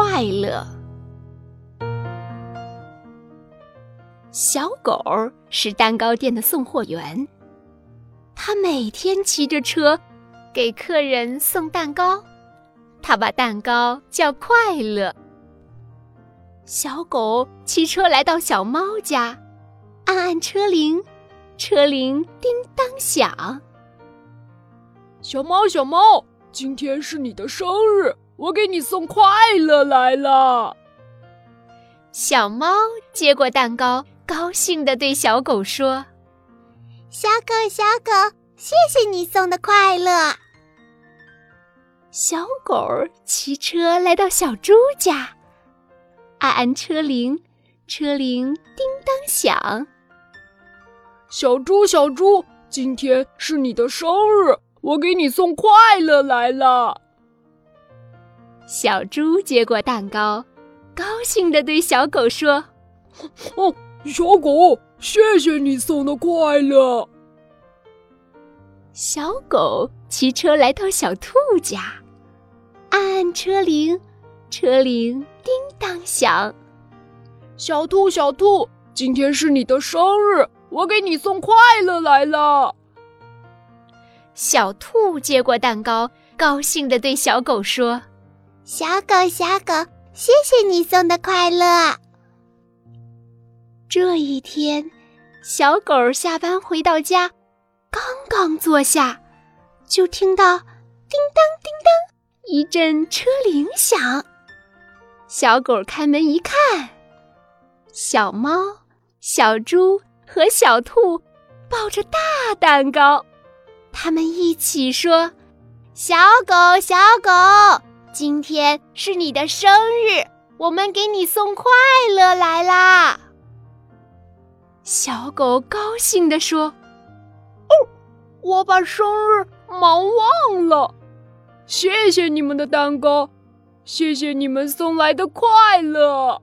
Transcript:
快乐。小狗是蛋糕店的送货员他每天骑着车给客人送蛋糕他把蛋糕叫快乐。小狗骑车来到小猫家按按车铃车铃叮当响。小猫小猫今天是你的生日我给你送快乐来了。小猫接过蛋糕，高兴地对小狗说：“小狗，小狗，谢谢你送的快乐。”小狗骑车来到小猪家。按按车铃，车铃叮当响。小猪，小猪，今天是你的生日，我给你送快乐来了。小猪接过蛋糕，高兴地对小狗说：“哦，小狗，谢谢你送的快乐。”小狗骑车来到小兔家，按按车铃，车铃。叮当响，小兔小兔，今天是你的生日，我给你送快乐来了。小兔接过蛋糕，高兴地对小狗说：“小狗小狗，谢谢你送的快乐。”这一天，小狗下班回到家，刚刚坐下，就听到叮当叮当一阵车铃响。小狗开门一看，小猫、小猪和小兔抱着大蛋糕，他们一起说：“小狗，小狗，今天是你的生日，我们给你送快乐来啦！”小狗高兴地说：“哦，我把生日忙忘了，谢谢你们的蛋糕。”谢谢你们送来的快乐。